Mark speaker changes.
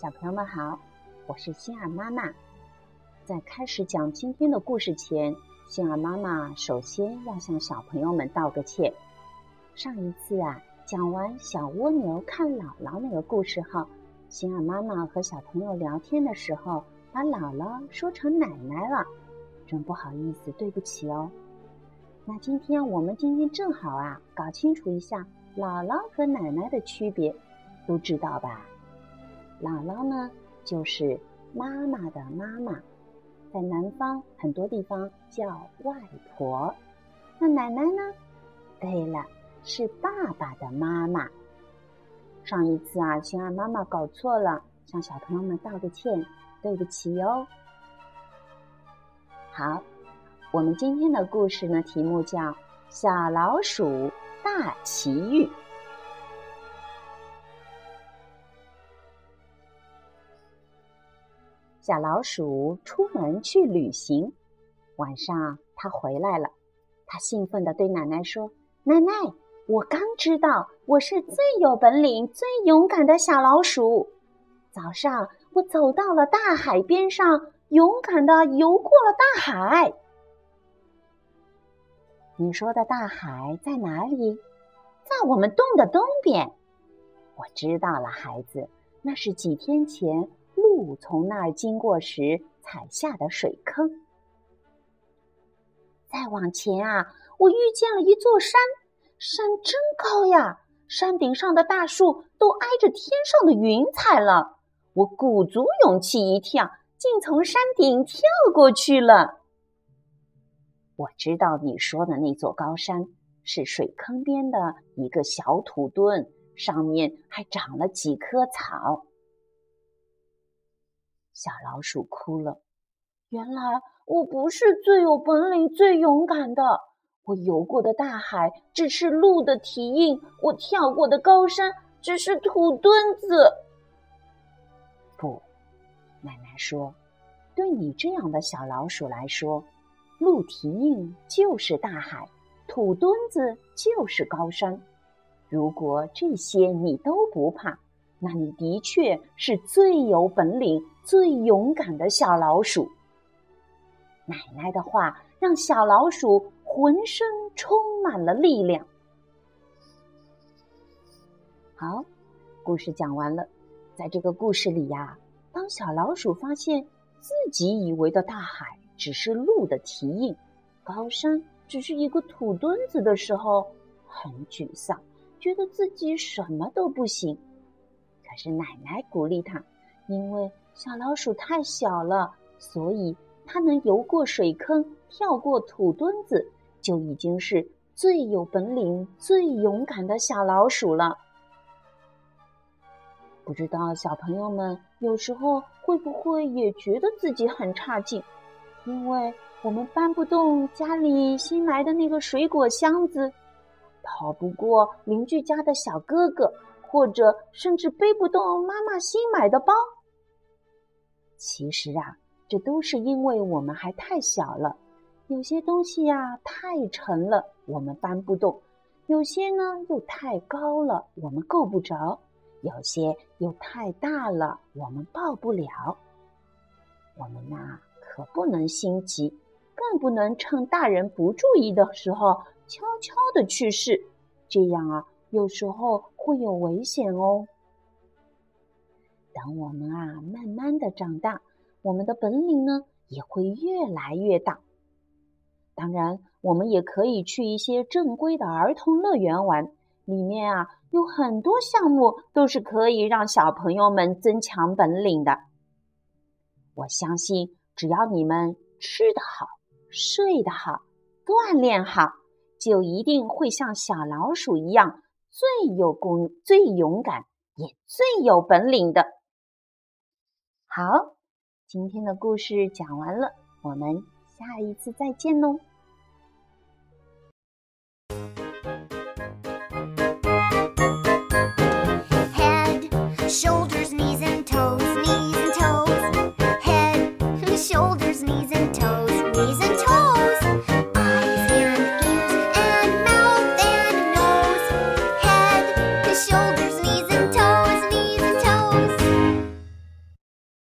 Speaker 1: 小朋友们好，我是心儿妈妈。在开始讲今天的故事前，心儿妈妈首先要向小朋友们道个歉。上一次啊，讲完小蜗牛看姥姥那个故事后，心儿妈妈和小朋友聊天的时候，把姥姥说成奶奶了，真不好意思，对不起哦。那今天我们今天正好啊，搞清楚一下姥姥和奶奶的区别，都知道吧？姥姥呢，就是妈妈的妈妈，在南方很多地方叫外婆。那奶奶呢？对了，是爸爸的妈妈。上一次啊，心儿妈妈搞错了，向小朋友们道个歉，对不起哟。好，我们今天的故事呢，题目叫《小老鼠大奇遇》。小老鼠出门去旅行，晚上它回来了。它兴奋地对奶奶说：“奶奶，我刚知道我是最有本领、最勇敢的小老鼠。早上我走到了大海边上，勇敢地游过了大海。你说的大海在哪里？在我们洞的东边。我知道了，孩子，那是几天前。”从那儿经过时踩下的水坑。再往前啊，我遇见了一座山，山真高呀！山顶上的大树都挨着天上的云彩了。我鼓足勇气一跳，竟从山顶跳过去了。我知道你说的那座高山是水坑边的一个小土墩，上面还长了几棵草。小老鼠哭了。原来我不是最有本领、最勇敢的。我游过的大海只是鹿的蹄印，我跳过的高山只是土墩子。不，奶奶说，对你这样的小老鼠来说，鹿蹄印就是大海，土墩子就是高山。如果这些你都不怕。那你的确是最有本领、最勇敢的小老鼠。奶奶的话让小老鼠浑身充满了力量。好，故事讲完了。在这个故事里呀，当小老鼠发现自己以为的大海只是鹿的蹄印，高山只是一个土墩子的时候，很沮丧，觉得自己什么都不行。可是奶奶鼓励他，因为小老鼠太小了，所以它能游过水坑、跳过土墩子，就已经是最有本领、最勇敢的小老鼠了。不知道小朋友们有时候会不会也觉得自己很差劲？因为我们搬不动家里新来的那个水果箱子，跑不过邻居家的小哥哥。或者甚至背不动妈妈新买的包。其实啊，这都是因为我们还太小了。有些东西呀太沉了，我们搬不动；有些呢又太高了，我们够不着；有些又太大了，我们抱不了。我们呐可不能心急，更不能趁大人不注意的时候悄悄的去试。这样啊，有时候。会有危险哦。等我们啊慢慢的长大，我们的本领呢也会越来越大。当然，我们也可以去一些正规的儿童乐园玩，里面啊有很多项目都是可以让小朋友们增强本领的。我相信，只要你们吃得好、睡得好、锻炼好，就一定会像小老鼠一样。最有功、最勇敢，也最有本领的。好，今天的故事讲完了，我们下一次再见喽。